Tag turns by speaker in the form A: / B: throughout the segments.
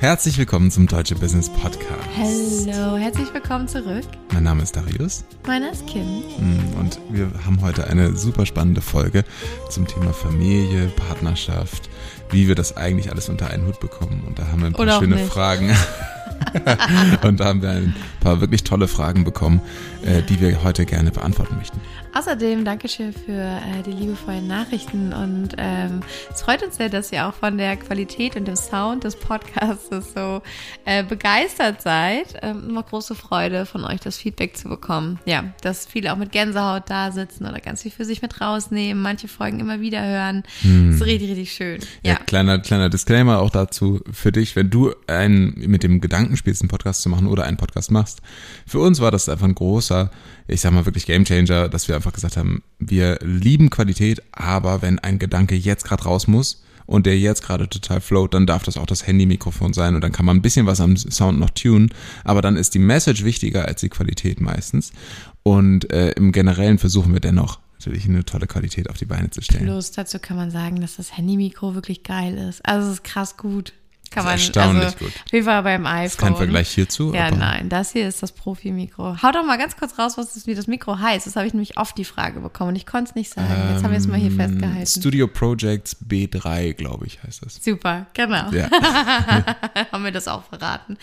A: Herzlich willkommen zum Deutsche Business Podcast.
B: Hallo, herzlich willkommen zurück.
A: Mein Name ist Darius
B: Meiner ist Kim.
A: mm, und wir haben heute eine super spannende Folge zum Thema Familie, Partnerschaft, wie wir das eigentlich alles unter einen Hut bekommen. Und da haben wir ein paar
B: Oder
A: schöne. Fragen. und da haben wir ein paar wirklich tolle Fragen bekommen, äh, die wir heute gerne beantworten möchten.
B: Außerdem Dankeschön für äh, die liebevollen Nachrichten und ähm, es freut uns sehr, dass ihr auch von der Qualität und dem Sound des Podcasts so äh, begeistert seid. Ähm, immer große Freude von euch, das Feedback zu bekommen. Ja, dass viele auch mit Gänsehaut da sitzen oder ganz viel für sich mit rausnehmen, manche Folgen immer wieder hören. Das ist richtig, richtig schön.
A: Ja,
B: Ja.
A: kleiner, kleiner Disclaimer auch dazu für dich, wenn du einen, mit dem Gedanken spielst, einen Podcast zu machen oder einen Podcast machst. Für uns war das einfach ein großer, ich sag mal wirklich Gamechanger, dass wir einfach gesagt haben, wir lieben Qualität, aber wenn ein Gedanke jetzt gerade raus muss und der jetzt gerade total float, dann darf das auch das Handy-Mikrofon sein und dann kann man ein bisschen was am Sound noch tunen, aber dann ist die Message wichtiger als die Qualität meistens. Und äh, im Generellen versuchen wir dennoch natürlich eine tolle Qualität auf die Beine zu stellen.
B: Plus dazu kann man sagen, dass das Handy-Mikro wirklich geil ist. Also es ist krass gut. Kann man,
A: erstaunlich
B: also,
A: gut.
B: Jeden Fall beim iPhone.
A: ist kein Vergleich hierzu.
B: Ja, nein, das hier ist das Profi-Mikro. Hau doch mal ganz kurz raus, was das, wie das Mikro heißt. Das habe ich nämlich oft die Frage bekommen und ich konnte es nicht sagen. Jetzt haben wir es mal hier
A: Ähm,
B: festgehalten.
A: Studio Projects B3, glaube ich, heißt das.
B: Super, genau.
A: Ja.
B: haben wir das auch verraten.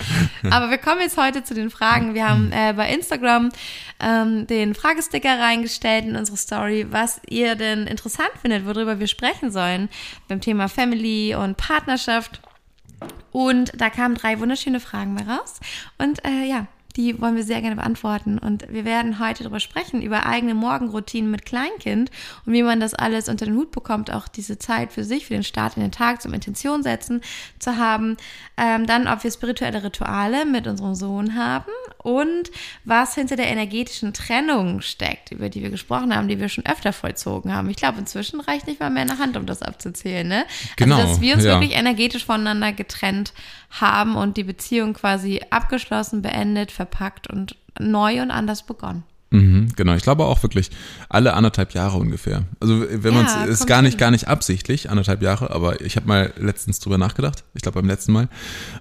B: Aber wir kommen jetzt heute zu den Fragen. Wir haben äh, bei Instagram ähm, den Fragesticker reingestellt in unsere Story, was ihr denn interessant findet, worüber wir sprechen sollen beim Thema Family und Partnerschaft. Und da kamen drei wunderschöne Fragen bei raus. Und äh, ja, die wollen wir sehr gerne beantworten. Und wir werden heute darüber sprechen, über eigene Morgenroutinen mit Kleinkind und wie man das alles unter den Hut bekommt, auch diese Zeit für sich, für den Start in den Tag zum Intention setzen zu haben. Ähm, dann, ob wir spirituelle Rituale mit unserem Sohn haben und was hinter der energetischen Trennung steckt, über die wir gesprochen haben, die wir schon öfter vollzogen haben. Ich glaube, inzwischen reicht nicht mal mehr eine Hand, um das abzuzählen. Ne?
A: Genau,
B: Also, dass wir uns
A: ja.
B: wirklich energetisch voneinander getrennt haben und die Beziehung quasi abgeschlossen, beendet, verpackt und neu und anders begonnen.
A: Mhm, genau, ich glaube auch wirklich alle anderthalb Jahre ungefähr. Also wenn man
B: Ja,
A: es ist gar nicht
B: hin.
A: gar nicht absichtlich anderthalb Jahre, aber ich habe mal letztens drüber nachgedacht, ich glaube beim letzten Mal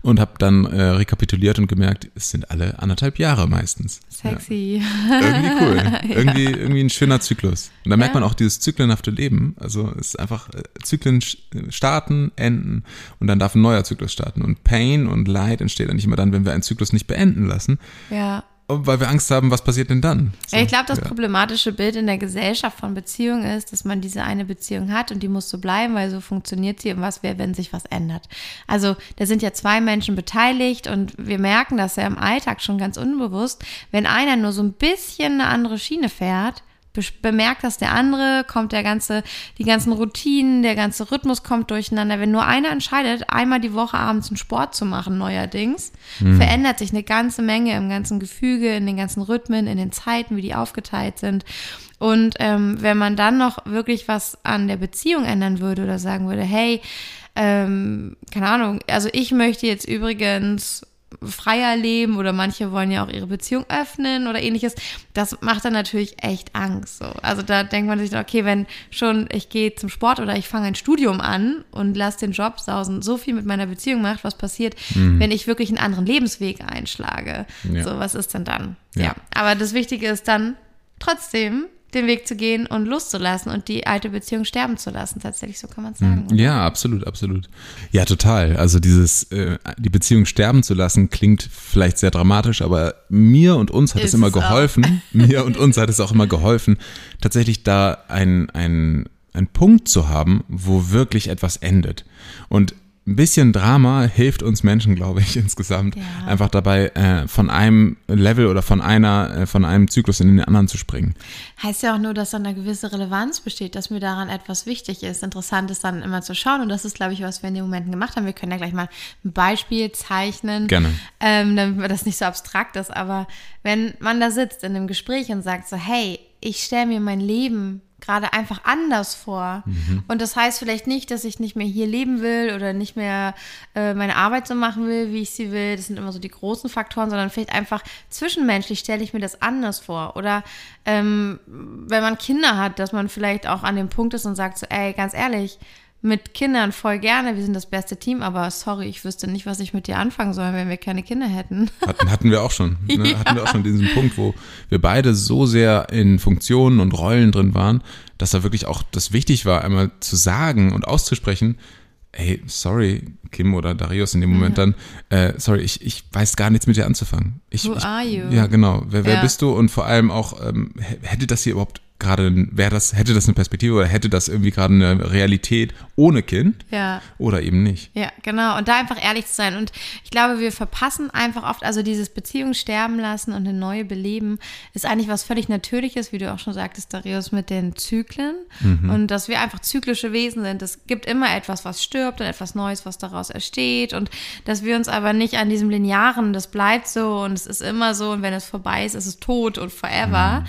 A: und habe dann äh, rekapituliert und gemerkt, es sind alle anderthalb Jahre meistens.
B: Sexy.
A: Ja, irgendwie cool, irgendwie irgendwie ein schöner Zyklus. Und da merkt
B: Ja.
A: man auch dieses zyklenhafte Leben. Also es ist einfach äh, Zyklen starten, enden und dann darf ein neuer Zyklus starten. Und Pain und Leid entsteht dann nicht immer dann, wenn wir einen Zyklus nicht beenden lassen,
B: Ja.
A: Weil wir Angst haben, was passiert denn dann? So,
B: ich glaube, das
A: ja.
B: problematische Bild in der Gesellschaft von Beziehungen ist, dass man diese eine Beziehung hat und die muss so bleiben, weil so funktioniert sie und was wäre, wenn sich was ändert. Also da sind ja zwei Menschen beteiligt und wir merken das ja im Alltag schon ganz unbewusst, wenn einer nur so ein bisschen eine andere Schiene fährt, bemerkt das der andere, kommt der ganze, die ganzen Routinen, der ganze Rhythmus kommt durcheinander. Wenn nur einer entscheidet, einmal die Woche abends einen Sport zu machen, neuerdings, verändert sich eine ganze Menge im ganzen Gefüge, in den ganzen Rhythmen, in den Zeiten, wie die aufgeteilt sind. Und ähm, wenn man dann noch wirklich was an der Beziehung ändern würde oder sagen würde, hey, ähm, keine Ahnung, also ich möchte jetzt übrigens freier leben oder manche wollen ja auch ihre Beziehung öffnen oder ähnliches. Das macht dann natürlich echt Angst. So. Also da denkt man sich, okay, wenn schon ich gehe zum Sport oder ich fange ein Studium an und lasse den Job sausen, so viel mit meiner Beziehung macht, was passiert, wenn ich wirklich einen anderen Lebensweg einschlage.
A: Ja.
B: So, was ist denn dann?
A: Ja.
B: ja. Aber das Wichtige ist dann trotzdem den Weg zu gehen und loszulassen und die alte Beziehung sterben zu lassen. Tatsächlich, so kann man sagen. oder?
A: Ja, absolut, absolut. Ja, total. Also dieses, äh, die Beziehung sterben zu lassen, klingt vielleicht sehr dramatisch, aber mir und uns hat es
B: Ist
A: immer
B: es auch.
A: geholfen, mir und uns hat es auch immer geholfen, tatsächlich da ein, ein, ein Punkt zu haben, wo wirklich etwas endet. Und ein bisschen Drama hilft uns Menschen, glaube ich, insgesamt,
B: Ja.
A: einfach dabei, äh, von einem Level oder von einer, äh, von einem Zyklus in den anderen zu springen.
B: Heißt ja auch nur, dass dann eine gewisse Relevanz besteht, dass mir daran etwas wichtig ist. Interessant ist dann immer zu schauen und das ist, glaube ich, was wir in den Momenten gemacht haben. Wir können ja gleich mal ein Beispiel zeichnen,
A: Gerne.
B: ähm, damit das nicht so abstrakt ist. Aber wenn man da sitzt in einem Gespräch und sagt so, hey, ich stelle mir mein Leben gerade einfach anders vor. Und das heißt vielleicht nicht, dass ich nicht mehr hier leben will oder nicht mehr äh, meine Arbeit so machen will, wie ich sie will. Das sind immer so die großen Faktoren, sondern vielleicht einfach zwischenmenschlich stelle ich mir das anders vor. Oder ähm, wenn man Kinder hat, dass man vielleicht auch an dem Punkt ist und sagt so, ey, ganz ehrlich, mit Kindern voll gerne, wir sind das beste Team, aber sorry, ich wüsste nicht, was ich mit dir anfangen soll, wenn wir keine Kinder hätten.
A: Hatten, hatten wir auch schon. Ne? Ja. Hatten wir auch schon diesen Punkt, wo wir beide so sehr in Funktionen und Rollen drin waren, dass da wirklich auch das wichtig war, einmal zu sagen und auszusprechen, ey, sorry, Kim oder Darius in dem Moment mhm. dann, äh, sorry, ich, ich weiß gar nichts mit dir anzufangen. Ich,
B: Who are you?
A: Ja, genau. Wer, wer ja. bist du? Und vor allem auch, ähm, hätte das hier überhaupt gerade, wäre das, hätte das eine Perspektive oder hätte das irgendwie gerade eine Realität ohne Kind?
B: Ja.
A: Oder eben nicht.
B: Ja, genau. Und da einfach ehrlich zu sein. Und ich glaube, wir verpassen einfach oft, also dieses Beziehung sterben lassen und eine neue beleben, ist eigentlich was völlig Natürliches, wie du auch schon sagtest, Darius, mit den Zyklen. Mhm. Und dass wir einfach zyklische Wesen sind. Es gibt immer etwas, was stirbt und etwas Neues, was daraus entsteht. Und dass wir uns aber nicht an diesem Linearen, das bleibt so und es ist immer so und wenn es vorbei ist, ist es tot und forever. Mhm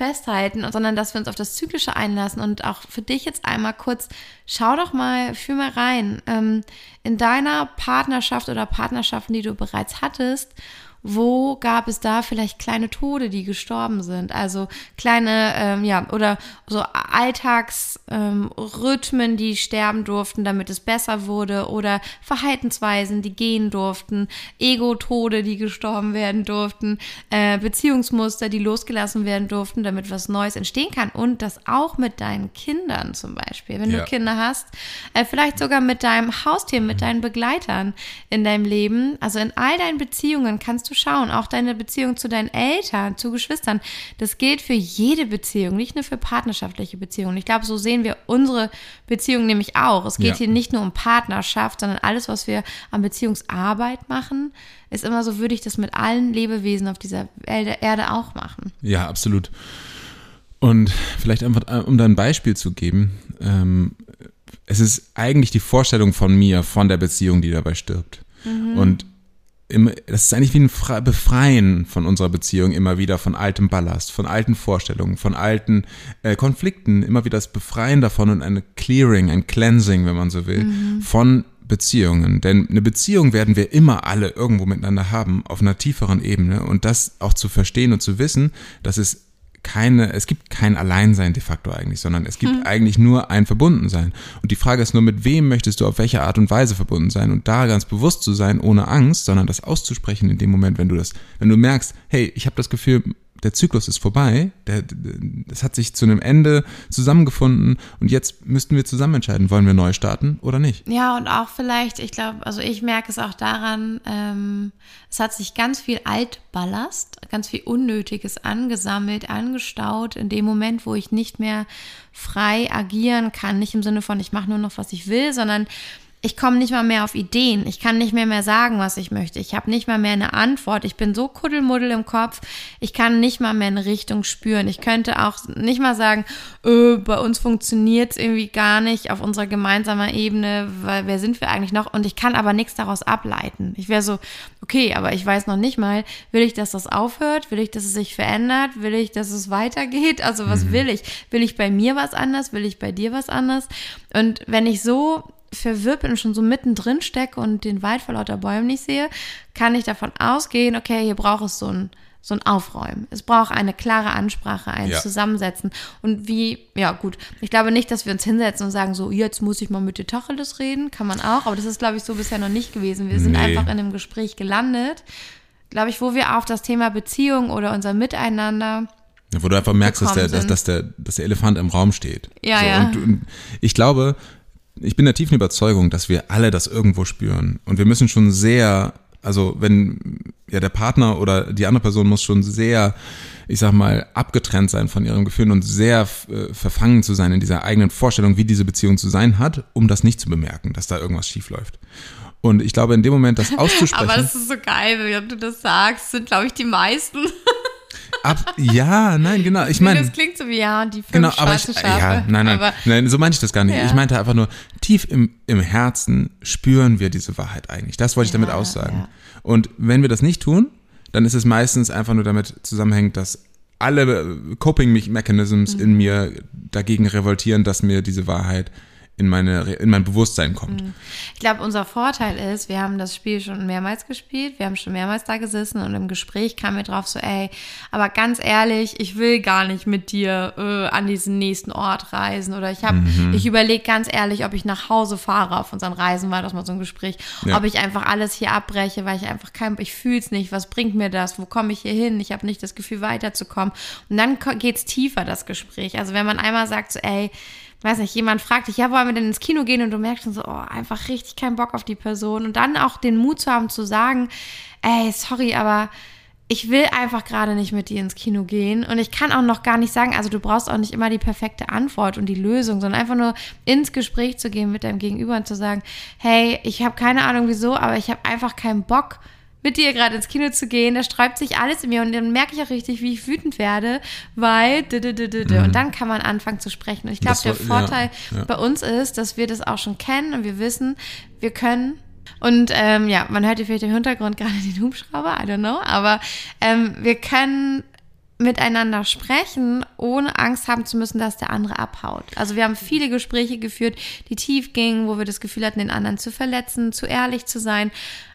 B: festhalten, sondern dass wir uns auf das Zyklische einlassen und auch für dich jetzt einmal kurz, schau doch mal, fühl mal rein, ähm, in deiner Partnerschaft oder Partnerschaften, die du bereits hattest wo gab es da vielleicht kleine Tode, die gestorben sind? Also kleine, ähm, ja, oder so Alltagsrhythmen, ähm, die sterben durften, damit es besser wurde, oder Verhaltensweisen, die gehen durften, Ego-Tode, die gestorben werden durften, äh, Beziehungsmuster, die losgelassen werden durften, damit was Neues entstehen kann. Und das auch mit deinen Kindern zum Beispiel, wenn ja. du Kinder hast, äh, vielleicht sogar mit deinem Haustier, mit deinen Begleitern in deinem Leben. Also in all deinen Beziehungen kannst du du schauen. Auch deine Beziehung zu deinen Eltern, zu Geschwistern. Das gilt für jede Beziehung, nicht nur für partnerschaftliche Beziehungen. Ich glaube, so sehen wir unsere Beziehung nämlich auch. Es geht ja. hier nicht nur um Partnerschaft, sondern alles, was wir an Beziehungsarbeit machen, ist immer so, würde ich das mit allen Lebewesen auf dieser Erde auch machen.
A: Ja, absolut. Und vielleicht einfach, äh, um da ein Beispiel zu geben, ähm, es ist eigentlich die Vorstellung von mir, von der Beziehung, die dabei stirbt. Mhm. Und das ist eigentlich wie ein Befreien von unserer Beziehung immer wieder von altem Ballast, von alten Vorstellungen, von alten äh, Konflikten, immer wieder das Befreien davon und eine Clearing, ein Cleansing, wenn man so will, mhm. von Beziehungen. Denn eine Beziehung werden wir immer alle irgendwo miteinander haben, auf einer tieferen Ebene. Und das auch zu verstehen und zu wissen, dass es keine, es gibt kein Alleinsein de facto eigentlich, sondern es gibt hm. eigentlich nur ein Verbundensein. Und die Frage ist nur, mit wem möchtest du auf welche Art und Weise verbunden sein? Und da ganz bewusst zu sein, ohne Angst, sondern das auszusprechen in dem Moment, wenn du das, wenn du merkst, hey, ich habe das Gefühl, der Zyklus ist vorbei, es hat sich zu einem Ende zusammengefunden und jetzt müssten wir zusammen entscheiden, wollen wir neu starten oder nicht.
B: Ja, und auch vielleicht, ich glaube, also ich merke es auch daran, ähm, es hat sich ganz viel Altballast, ganz viel Unnötiges angesammelt, angestaut in dem Moment, wo ich nicht mehr frei agieren kann, nicht im Sinne von, ich mache nur noch, was ich will, sondern ich komme nicht mal mehr auf Ideen. Ich kann nicht mehr mehr sagen, was ich möchte. Ich habe nicht mal mehr eine Antwort. Ich bin so kuddelmuddel im Kopf. Ich kann nicht mal mehr eine Richtung spüren. Ich könnte auch nicht mal sagen, öh, bei uns funktioniert es irgendwie gar nicht auf unserer gemeinsamen Ebene, weil wer sind wir eigentlich noch? Und ich kann aber nichts daraus ableiten. Ich wäre so, okay, aber ich weiß noch nicht mal, will ich, dass das aufhört? Will ich, dass es sich verändert? Will ich, dass es weitergeht? Also was mhm. will ich? Will ich bei mir was anders? Will ich bei dir was anders? Und wenn ich so verwirrt bin und schon so mittendrin stecke und den Wald vor lauter Bäumen nicht sehe, kann ich davon ausgehen, okay, hier braucht es so ein so ein Aufräumen. Es braucht eine klare Ansprache, ein ja. Zusammensetzen. Und wie, ja gut, ich glaube nicht, dass wir uns hinsetzen und sagen, so, jetzt muss ich mal mit dir Tacheles reden. Kann man auch, aber das ist, glaube ich, so bisher noch nicht gewesen. Wir sind nee. einfach in einem Gespräch gelandet, glaube ich, wo wir auf das Thema Beziehung oder unser Miteinander
A: wo du einfach merkst, dass der, dass, dass, der, dass der Elefant im Raum steht.
B: Ja,
A: so,
B: ja.
A: Und, und ich glaube, ich bin der tiefen Überzeugung, dass wir alle das irgendwo spüren. Und wir müssen schon sehr, also wenn ja der Partner oder die andere Person muss schon sehr, ich sag mal, abgetrennt sein von ihrem Gefühl und sehr äh, verfangen zu sein in dieser eigenen Vorstellung, wie diese Beziehung zu sein hat, um das nicht zu bemerken, dass da irgendwas schief läuft. Und ich glaube, in dem Moment das auszusprechen.
B: Aber das ist so geil, wenn du das sagst, sind, glaube ich, die meisten.
A: Ab, ja, nein, genau. Ich meine,
B: das klingt so wie ja, die fünf
A: genau, aber ich, Schafe. Ja, nein, nein, aber, nein, so meine ich das gar nicht. Ja. Ich meinte einfach nur, tief im, im Herzen spüren wir diese Wahrheit eigentlich. Das wollte ich damit aussagen. Ja. Und wenn wir das nicht tun, dann ist es meistens einfach nur damit zusammenhängt, dass alle Coping Mechanisms mhm. in mir dagegen revoltieren, dass mir diese Wahrheit in, meine, in mein Bewusstsein kommt. Mhm.
B: Ich glaube, unser Vorteil ist, wir haben das Spiel schon mehrmals gespielt, wir haben schon mehrmals da gesessen und im Gespräch kam mir drauf so, ey, aber ganz ehrlich, ich will gar nicht mit dir äh, an diesen nächsten Ort reisen oder ich habe, mhm. ich überlege ganz ehrlich, ob ich nach Hause fahre auf unseren Reisen, war das mal so ein Gespräch, ja. ob ich einfach alles hier abbreche, weil ich einfach kein, ich fühle es nicht, was bringt mir das, wo komme ich hier hin, ich habe nicht das Gefühl weiterzukommen und dann geht es tiefer, das Gespräch. Also wenn man einmal sagt so, ey, weiß nicht, jemand fragt dich, ja, wollen wir denn ins Kino gehen? Und du merkst schon so, oh, einfach richtig keinen Bock auf die Person. Und dann auch den Mut zu haben zu sagen, ey, sorry, aber ich will einfach gerade nicht mit dir ins Kino gehen. Und ich kann auch noch gar nicht sagen, also du brauchst auch nicht immer die perfekte Antwort und die Lösung, sondern einfach nur ins Gespräch zu gehen mit deinem Gegenüber und zu sagen, hey, ich habe keine Ahnung wieso, aber ich habe einfach keinen Bock mit dir gerade ins Kino zu gehen, da sträubt sich alles in mir und dann merke ich auch richtig, wie ich wütend werde, weil mhm. und dann kann man anfangen zu sprechen. Und ich glaube, der Vorteil ja, ja. bei uns ist, dass wir das auch schon kennen und wir wissen, wir können und ähm, ja, man hört hier vielleicht im Hintergrund gerade den Hubschrauber, I don't know, aber ähm, wir können miteinander sprechen, ohne Angst haben zu müssen, dass der andere abhaut. Also wir haben viele Gespräche geführt, die tief gingen, wo wir das Gefühl hatten, den anderen zu verletzen, zu ehrlich zu sein.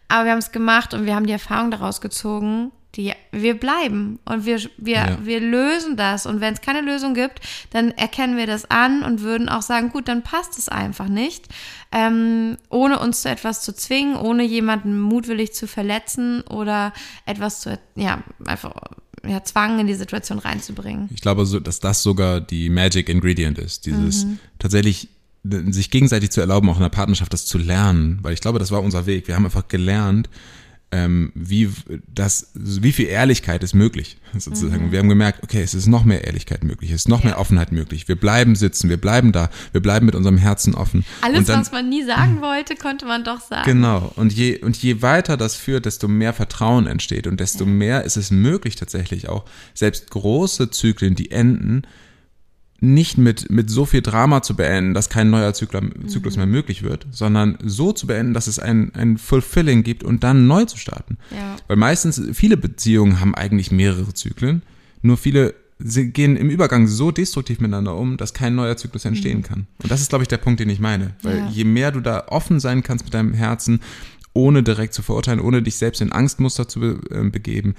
B: Aber wir haben es gemacht und wir haben die Erfahrung daraus gezogen, die, wir bleiben und wir, wir, ja. wir lösen das. Und wenn es keine Lösung gibt, dann erkennen wir das an und würden auch sagen, gut, dann passt es einfach nicht. Ähm, ohne uns zu etwas zu zwingen, ohne jemanden mutwillig zu verletzen oder etwas zu, ja, einfach ja, Zwang in die Situation reinzubringen.
A: Ich glaube, so, dass das sogar die Magic Ingredient ist. Dieses mhm. tatsächlich sich gegenseitig zu erlauben, auch in der Partnerschaft das zu lernen, weil ich glaube, das war unser Weg. Wir haben einfach gelernt, ähm, wie das, wie viel Ehrlichkeit ist möglich, sozusagen. Mhm. Wir haben gemerkt, okay, es ist noch mehr Ehrlichkeit möglich, es ist noch ja. mehr Offenheit möglich. Wir bleiben sitzen, wir bleiben da, wir bleiben mit unserem Herzen offen.
B: Alles, dann, was man nie sagen wollte, konnte man doch sagen.
A: Genau. Und je, und je weiter das führt, desto mehr Vertrauen entsteht und desto ja. mehr ist es möglich tatsächlich auch, selbst große Zyklen, die enden, nicht mit, mit so viel Drama zu beenden, dass kein neuer Zyklus, Zyklus mhm. mehr möglich wird, sondern so zu beenden, dass es ein, ein Fulfilling gibt und dann neu zu starten. Ja. Weil meistens, viele Beziehungen haben eigentlich mehrere Zyklen, nur viele sie gehen im Übergang so destruktiv miteinander um, dass kein neuer Zyklus entstehen mhm. kann. Und das ist, glaube ich, der Punkt, den ich meine. Weil ja. je mehr du da offen sein kannst mit deinem Herzen, ohne direkt zu verurteilen, ohne dich selbst in Angstmuster zu be äh, begeben,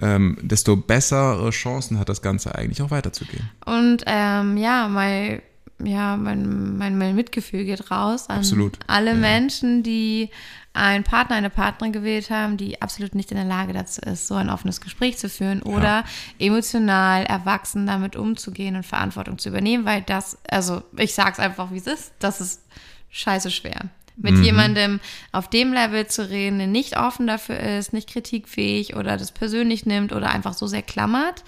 A: ähm, desto bessere Chancen hat das Ganze eigentlich auch weiterzugehen.
B: Und ähm, ja, mein, ja mein, mein, mein, Mitgefühl geht raus an
A: absolut.
B: alle ja. Menschen, die einen Partner, eine Partnerin gewählt haben, die absolut nicht in der Lage dazu ist, so ein offenes Gespräch zu führen oder ja. emotional erwachsen damit umzugehen und Verantwortung zu übernehmen, weil das, also ich sage es einfach, wie es ist, das ist scheiße schwer mit mhm. jemandem auf dem Level zu reden, der nicht offen dafür ist, nicht kritikfähig oder das persönlich nimmt oder einfach so sehr klammert,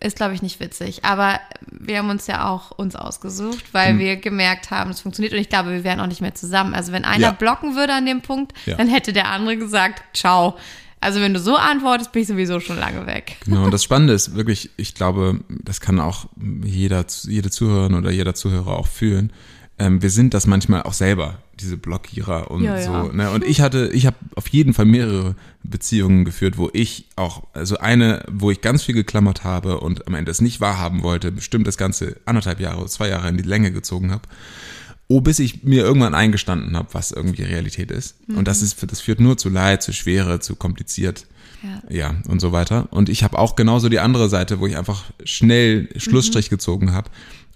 B: ist, glaube ich, nicht witzig. Aber wir haben uns ja auch uns ausgesucht, weil mhm. wir gemerkt haben, es funktioniert und ich glaube, wir wären auch nicht mehr zusammen. Also wenn einer ja. blocken würde an dem Punkt, ja. dann hätte der andere gesagt, ciao. Also wenn du so antwortest, bin ich sowieso schon lange weg.
A: Genau, und das Spannende ist wirklich, ich glaube, das kann auch jeder, jede Zuhörerin oder jeder Zuhörer auch fühlen. Ähm, wir sind das manchmal auch selber diese Blockierer und ja, so. Ja. Ne? Und ich hatte, ich habe auf jeden Fall mehrere Beziehungen geführt, wo ich auch, also eine, wo ich ganz viel geklammert habe und am Ende es nicht wahrhaben wollte, bestimmt das ganze anderthalb Jahre, zwei Jahre in die Länge gezogen habe. Oh, bis ich mir irgendwann eingestanden habe, was irgendwie Realität ist. Mhm. Und das ist, das führt nur zu Leid, zu Schwere, zu kompliziert. Ja. ja, und so weiter. Und ich habe auch genauso die andere Seite, wo ich einfach schnell Schlussstrich mhm. gezogen habe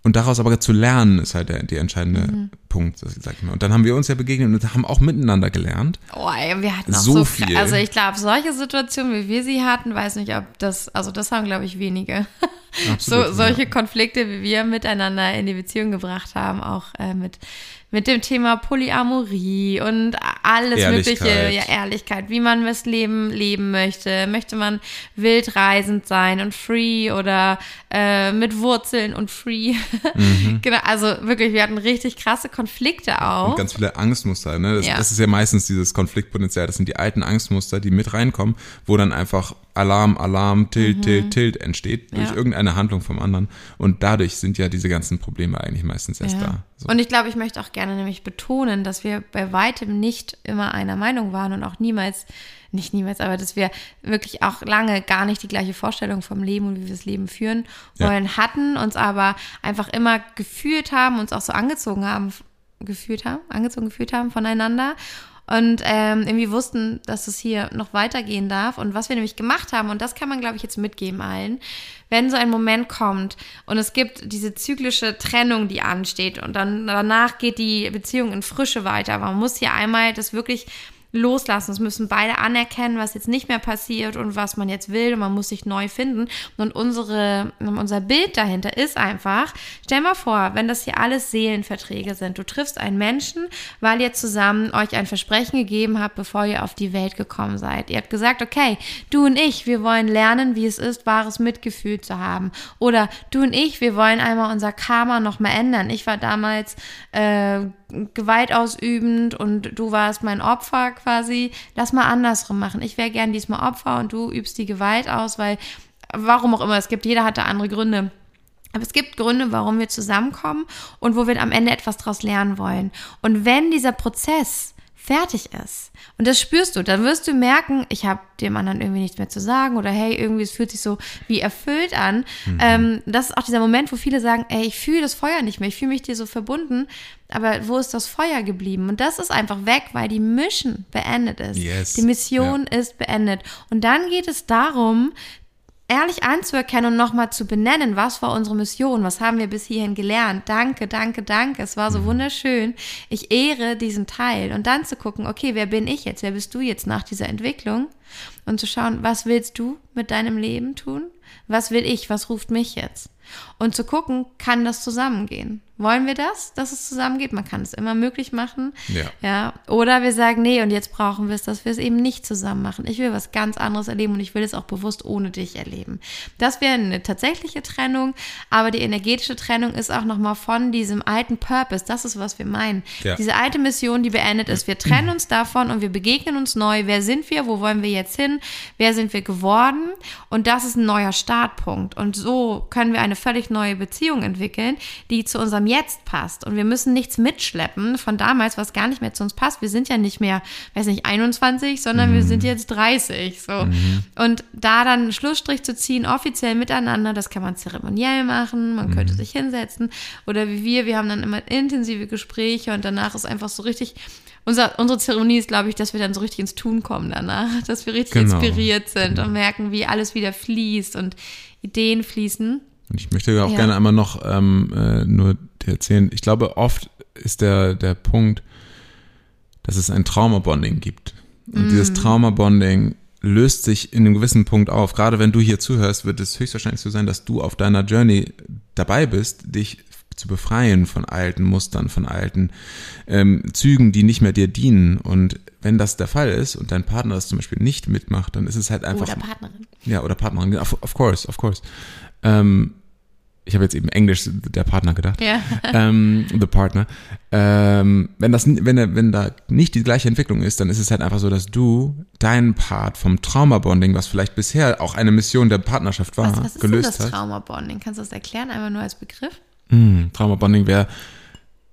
A: und daraus aber zu lernen, ist halt der, der entscheidende mhm. Punkt, sag ich mal. Und dann haben wir uns ja begegnet und haben auch miteinander gelernt.
B: Oh, ey, wir hatten so, so viel. Also ich glaube, solche Situationen, wie wir sie hatten, weiß nicht, ob das, also das haben, glaube ich, wenige. Absolut, so, solche ja. Konflikte, wie wir miteinander in die Beziehung gebracht haben, auch äh, mit mit dem Thema Polyamorie und alles Ehrlichkeit. mögliche, ja, Ehrlichkeit, wie man das Leben leben möchte. Möchte man wildreisend sein und free oder äh, mit Wurzeln und free? Mhm. genau, also wirklich, wir hatten richtig krasse Konflikte auch. Und
A: ganz viele Angstmuster, ne? Das, ja. das ist ja meistens dieses Konfliktpotenzial, das sind die alten Angstmuster, die mit reinkommen, wo dann einfach Alarm, Alarm, Tilt, mhm. Tilt, Tilt entsteht durch ja. irgendeine Handlung vom anderen. Und dadurch sind ja diese ganzen Probleme eigentlich meistens erst ja. da.
B: So. Und ich glaube, ich möchte auch gerne nämlich betonen, dass wir bei weitem nicht immer einer Meinung waren und auch niemals, nicht niemals, aber dass wir wirklich auch lange gar nicht die gleiche Vorstellung vom Leben und wie wir das Leben führen wollen ja. hatten, uns aber einfach immer gefühlt haben, uns auch so angezogen haben gefühlt haben, angezogen gefühlt haben voneinander und ähm, irgendwie wussten, dass es hier noch weitergehen darf. Und was wir nämlich gemacht haben, und das kann man, glaube ich, jetzt mitgeben allen, wenn so ein Moment kommt und es gibt diese zyklische Trennung, die ansteht und dann danach geht die Beziehung in Frische weiter. Aber man muss hier einmal das wirklich loslassen. Es müssen beide anerkennen, was jetzt nicht mehr passiert und was man jetzt will und man muss sich neu finden. Und unsere, unser Bild dahinter ist einfach, stell mal vor, wenn das hier alles Seelenverträge sind. Du triffst einen Menschen, weil ihr zusammen euch ein Versprechen gegeben habt, bevor ihr auf die Welt gekommen seid. Ihr habt gesagt, okay, du und ich, wir wollen lernen, wie es ist, wahres Mitgefühl zu haben. Oder du und ich, wir wollen einmal unser Karma noch mal ändern. Ich war damals äh, Gewalt ausübend und du warst mein Opfer quasi. Lass mal andersrum machen. Ich wäre gern diesmal Opfer und du übst die Gewalt aus, weil warum auch immer, es gibt, jeder hat da andere Gründe. Aber es gibt Gründe, warum wir zusammenkommen und wo wir am Ende etwas daraus lernen wollen. Und wenn dieser Prozess fertig ist. Und das spürst du. Dann wirst du merken, ich habe dem anderen irgendwie nichts mehr zu sagen oder hey, irgendwie es fühlt sich so wie erfüllt an. Mhm. Ähm, das ist auch dieser Moment, wo viele sagen, ey, ich fühle das Feuer nicht mehr, ich fühle mich dir so verbunden, aber wo ist das Feuer geblieben? Und das ist einfach weg, weil die Mission beendet ist. Yes. Die Mission ja. ist beendet. Und dann geht es darum, ehrlich anzuerkennen und nochmal zu benennen, was war unsere Mission, was haben wir bis hierhin gelernt. Danke, danke, danke. Es war so mhm. wunderschön. Ich ehre diesen Teil. Und dann zu gucken, okay, wer bin ich jetzt? Wer bist du jetzt nach dieser Entwicklung? Und zu schauen, was willst du mit deinem Leben tun? Was will ich? Was ruft mich jetzt? Und zu gucken, kann das zusammengehen? Wollen wir das, dass es zusammengeht? Man kann es immer möglich machen. Ja. ja. Oder wir sagen, nee, und jetzt brauchen wir es, dass wir es eben nicht zusammen machen. Ich will was ganz anderes erleben und ich will es auch bewusst ohne dich erleben. Das wäre eine tatsächliche Trennung, aber die energetische Trennung ist auch nochmal von diesem alten Purpose. Das ist, was wir meinen. Ja. Diese alte Mission, die beendet ist. Wir trennen uns davon und wir begegnen uns neu. Wer sind wir? Wo wollen wir jetzt hin? Wer sind wir geworden? Und das ist ein neuer Startpunkt. Und so können wir eine völlig neue Beziehung entwickeln, die zu unserem Jetzt passt. Und wir müssen nichts mitschleppen von damals, was gar nicht mehr zu uns passt. Wir sind ja nicht mehr, weiß nicht, 21, sondern mhm. wir sind jetzt 30. So. Mhm. Und da dann einen Schlussstrich zu ziehen, offiziell miteinander, das kann man zeremoniell machen, man mhm. könnte sich hinsetzen. Oder wie wir, wir haben dann immer intensive Gespräche und danach ist einfach so richtig. Unser, unsere Zeremonie ist, glaube ich, dass wir dann so richtig ins Tun kommen danach, dass wir richtig genau. inspiriert sind und merken, wie alles wieder fließt und Ideen fließen.
A: Und ich möchte auch ja. gerne einmal noch ähm, äh, nur dir erzählen, ich glaube, oft ist der, der Punkt, dass es ein Trauma-Bonding gibt. Und mm. dieses Trauma-Bonding löst sich in einem gewissen Punkt auf. Gerade wenn du hier zuhörst, wird es höchstwahrscheinlich so sein, dass du auf deiner Journey dabei bist, dich zu befreien von alten Mustern, von alten ähm, Zügen, die nicht mehr dir dienen. Und wenn das der Fall ist und dein Partner das zum Beispiel nicht mitmacht, dann ist es halt einfach.
B: Oder Partnerin.
A: Ja, oder Partnerin. Of, of course, of course. Ähm, ich habe jetzt eben Englisch der Partner gedacht. Ja. Ähm, the Partner. Ähm, wenn das, wenn, wenn da nicht die gleiche Entwicklung ist, dann ist es halt einfach so, dass du deinen Part vom Trauma-Bonding, was vielleicht bisher auch eine Mission der Partnerschaft war, was, was ist gelöst denn
B: das Trauma-Bonding? Kannst du das erklären, einmal nur als Begriff?
A: Mm, Trauma-Bonding wäre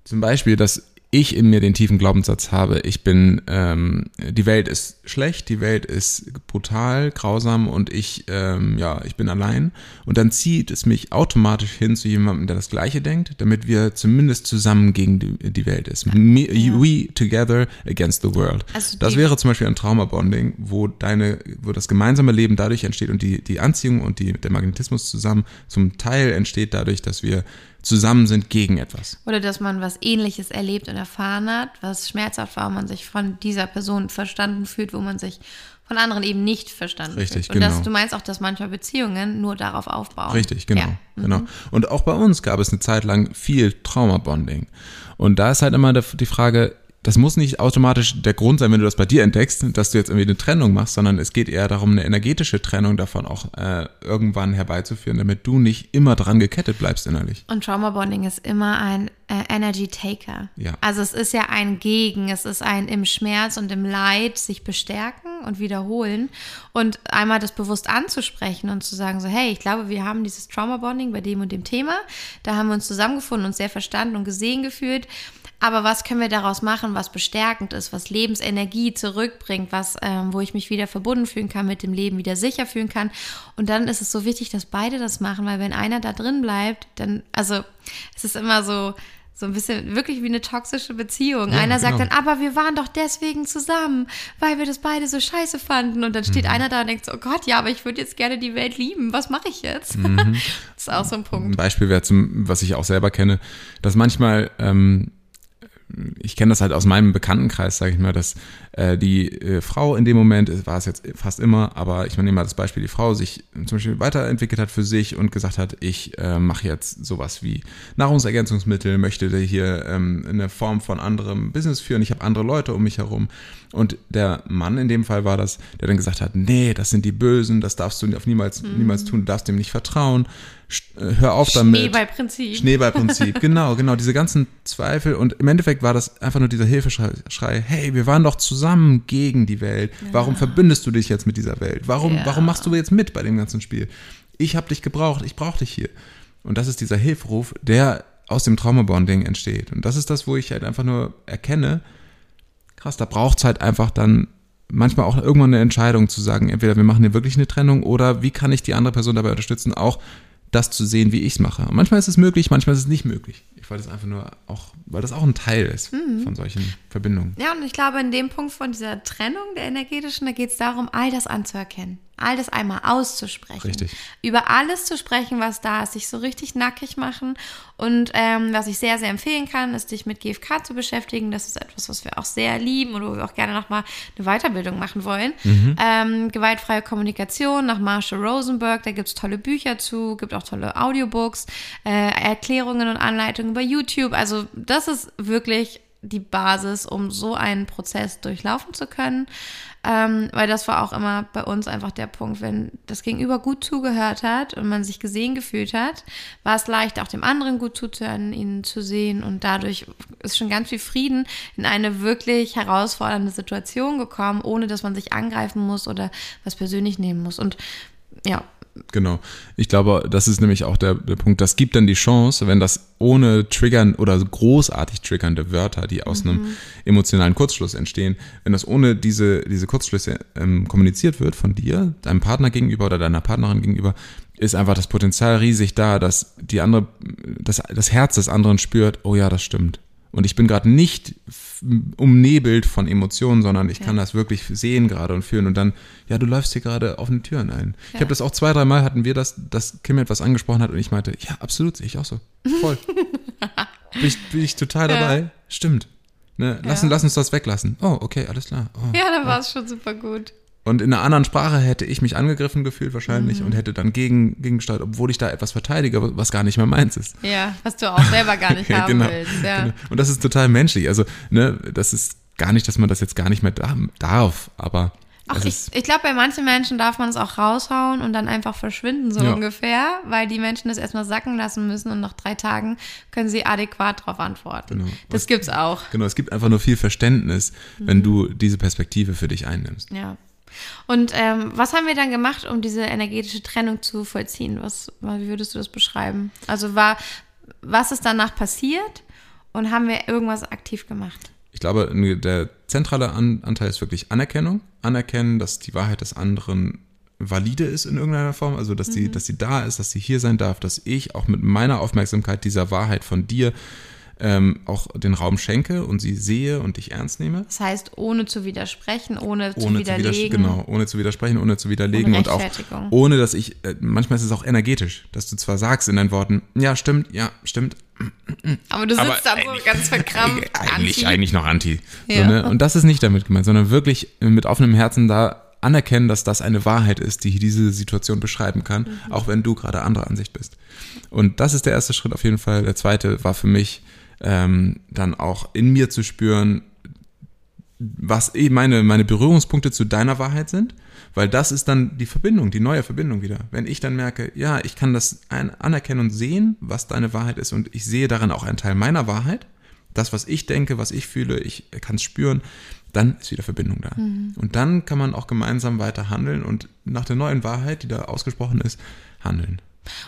A: zum Beispiel, dass ich in mir den tiefen Glaubenssatz habe, ich bin, ähm, die Welt ist schlecht, die Welt ist brutal, grausam und ich, ähm, ja, ich bin allein. Und dann zieht es mich automatisch hin zu jemandem, der das Gleiche denkt, damit wir zumindest zusammen gegen die, die Welt ist. Me, ja. We together against the world. Also das wäre zum Beispiel ein Trauma-Bonding, wo deine, wo das gemeinsame Leben dadurch entsteht und die, die Anziehung und die, der Magnetismus zusammen zum Teil entsteht dadurch, dass wir zusammen sind gegen etwas.
B: Oder dass man was Ähnliches erlebt und erfahren hat, was schmerzhaft war, und man sich von dieser Person verstanden fühlt, wo man sich von anderen eben nicht verstanden
A: Richtig,
B: fühlt. Und
A: genau.
B: das, du meinst auch, dass manchmal Beziehungen nur darauf aufbauen.
A: Richtig, genau. Ja. genau. Mhm. Und auch bei uns gab es eine Zeit lang viel Trauma-Bonding. Und da ist halt immer die Frage, das muss nicht automatisch der Grund sein, wenn du das bei dir entdeckst, dass du jetzt irgendwie eine Trennung machst, sondern es geht eher darum, eine energetische Trennung davon auch äh, irgendwann herbeizuführen, damit du nicht immer dran gekettet bleibst innerlich.
B: Und Trauma Bonding ist immer ein äh, Energy Taker. Ja. Also es ist ja ein Gegen, es ist ein im Schmerz und im Leid sich bestärken und wiederholen und einmal das bewusst anzusprechen und zu sagen so, hey, ich glaube, wir haben dieses Trauma Bonding bei dem und dem Thema, da haben wir uns zusammengefunden und sehr verstanden und gesehen gefühlt aber was können wir daraus machen, was bestärkend ist, was Lebensenergie zurückbringt, was, ähm, wo ich mich wieder verbunden fühlen kann, mit dem Leben wieder sicher fühlen kann. Und dann ist es so wichtig, dass beide das machen, weil wenn einer da drin bleibt, dann, also es ist immer so, So ein bisschen wirklich wie eine toxische Beziehung.
A: Ja,
B: einer sagt
A: genau.
B: dann, aber wir waren doch deswegen zusammen, weil wir das beide so scheiße fanden. Und dann steht
A: Mhm.
B: einer da und denkt so, oh Gott, ja, aber ich würde jetzt gerne die Welt lieben. Was mache ich jetzt?
A: Mhm.
B: das ist auch so ein
A: Ein
B: Punkt.
A: Beispiel wäre zum, was ich auch selber kenne, dass manchmal, ähm, ich kenne das halt aus meinem Bekanntenkreis, sage ich mal, dass äh, die äh, Frau in dem Moment, war es jetzt fast immer, aber ich nehme mal das Beispiel, die Frau sich zum Beispiel weiterentwickelt hat für sich und gesagt hat, ich äh, mache jetzt sowas wie Nahrungsergänzungsmittel, möchte hier ähm, eine Form von anderem Business führen, ich habe andere Leute um mich herum. Und der Mann in dem Fall war das, der dann gesagt hat, nee, das sind die Bösen, das darfst du auf niemals, niemals tun, du darfst dem nicht vertrauen, hör auf damit.
B: Schneeballprinzip.
A: Schneeballprinzip, genau, genau, diese ganzen Zweifel und im Endeffekt war das einfach nur dieser Hilfeschrei, Schrei, hey, wir waren doch zusammen gegen die Welt, warum verbündest du dich jetzt mit dieser Welt, warum,
B: Ja.
A: warum machst du jetzt mit bei dem ganzen Spiel? Ich habe dich gebraucht, ich brauche dich hier. Und das ist dieser Hilferuf, der aus dem Traumabonding entsteht und das ist das, wo ich halt einfach nur erkenne, krass, da braucht es halt einfach dann manchmal auch irgendwann eine Entscheidung zu sagen, entweder wir machen hier wirklich eine Trennung oder wie kann ich die andere Person dabei unterstützen, auch das zu sehen, wie ich es mache. Und manchmal ist es möglich, manchmal ist es nicht möglich. Ich wollte es einfach nur auch, weil das auch ein Teil ist von solchen Verbindungen.
B: Ja, und ich glaube, in dem Punkt von dieser Trennung der energetischen, da geht es darum, all das anzuerkennen. All das einmal auszusprechen.
A: Richtig.
B: Über alles zu sprechen, was da ist, sich so richtig nackig machen. Und ähm, was ich sehr, sehr empfehlen kann, ist, dich mit GFK zu beschäftigen. Das ist etwas, was wir auch sehr lieben und wo wir auch gerne nochmal eine Weiterbildung machen wollen. Ähm, gewaltfreie Kommunikation nach Marshall Rosenberg, da gibt es tolle Bücher zu, gibt auch tolle Audiobooks, äh, Erklärungen und Anleitungen bei YouTube. Also das ist wirklich die Basis, um so einen Prozess durchlaufen zu können. Ähm, weil das war auch immer bei uns einfach der Punkt, wenn das Gegenüber gut zugehört hat und man sich gesehen gefühlt hat, war es leicht, auch dem anderen gut zuzuhören, ihn zu sehen und dadurch ist schon ganz viel Frieden in eine wirklich herausfordernde Situation gekommen, ohne dass man sich angreifen muss oder was persönlich nehmen muss. Und ja,
A: Genau. Ich glaube, das ist nämlich auch der, der Punkt. Das gibt dann die Chance, wenn das ohne triggern oder großartig triggernde Wörter, die aus einem emotionalen Kurzschluss entstehen, wenn das ohne diese, diese Kurzschlüsse ähm, kommuniziert wird von dir, deinem Partner gegenüber oder deiner Partnerin gegenüber, ist einfach das Potenzial riesig da, dass die andere, das, das Herz des anderen spürt, oh ja, das stimmt. Und ich bin gerade nicht umnebelt von Emotionen, sondern ich kann das wirklich sehen gerade und fühlen. Und dann, ja, du läufst hier gerade offene Türen ein. Ich habe das auch zwei, dreimal hatten wir das, dass Kim etwas angesprochen hat und ich meinte, ja, absolut, sehe ich auch so. Voll. bin, ich, bin ich total
B: Ja.
A: dabei. Stimmt. Ne, lass,
B: Ja.
A: lass uns das weglassen. Oh, okay, alles klar. Oh.
B: ja, dann war es schon super gut.
A: Und in einer anderen Sprache hätte ich mich angegriffen gefühlt wahrscheinlich
B: Mhm.
A: und hätte dann gegen, gegengesteuert, obwohl ich da etwas verteidige, was gar nicht mehr meins ist.
B: Ja, was du auch selber gar nicht haben
A: genau,
B: willst. Ja.
A: genau. Und das ist total menschlich. Also, ne, das ist gar nicht, dass man das jetzt gar nicht mehr da, darf, aber
B: Ach,
A: es
B: ich, ich glaube, bei manchen Menschen darf man es auch raushauen und dann einfach verschwinden, so
A: Ja.
B: ungefähr, weil die Menschen das erstmal sacken lassen müssen und nach drei Tagen können sie adäquat darauf antworten.
A: Genau.
B: Das gibt's auch.
A: genau, es gibt einfach nur viel Verständnis, wenn
B: Mhm.
A: du diese Perspektive für dich einnimmst.
B: Ja. Und ähm, was haben wir dann gemacht, um diese energetische Trennung zu vollziehen? Was, wie würdest du das beschreiben? Also war, was ist danach passiert und haben wir irgendwas aktiv gemacht?
A: Ich glaube, der zentrale An Anteil ist wirklich Anerkennung. Anerkennen, dass die Wahrheit des anderen valide ist in irgendeiner Form, also dass die, dass sie da ist, dass sie hier sein darf, dass ich auch mit meiner Aufmerksamkeit dieser Wahrheit von dir ähm, auch den Raum schenke und sie sehe und dich ernst nehme.
B: Das heißt, ohne zu widersprechen, ohne, zu
A: ohne zu,
B: widerlegen.
A: widersprechen, genau, ohne zu widersprechen, ohne zu widerlegen und auch ohne, dass ich, äh, manchmal ist es auch energetisch, dass du zwar sagst in deinen Worten, ja, stimmt, ja, stimmt,
B: Aber du sitzt
A: Aber
B: dann so ganz verkrampft.
A: eigentlich,
B: anti.
A: eigentlich noch anti.
B: Ja.
A: So, ne? Und das ist nicht damit gemeint, sondern wirklich mit offenem Herzen da anerkennen, dass das eine Wahrheit ist, die diese Situation beschreiben kann,
B: Mhm.
A: auch wenn du gerade anderer Ansicht bist. Und das ist der erste Schritt auf jeden Fall. Der zweite war für mich ähm, dann auch in mir zu spüren, was eh meine, meine Berührungspunkte zu deiner Wahrheit sind, weil das ist dann die Verbindung, die neue Verbindung wieder. Wenn ich dann merke, ja, ich kann das ein, anerkennen und sehen, was deine Wahrheit ist und ich sehe darin auch einen Teil meiner Wahrheit, das, was ich denke, was ich fühle, ich kann es spüren, dann ist wieder Verbindung da. Und dann kann man auch gemeinsam weiter handeln und nach der neuen Wahrheit, die da ausgesprochen ist, handeln.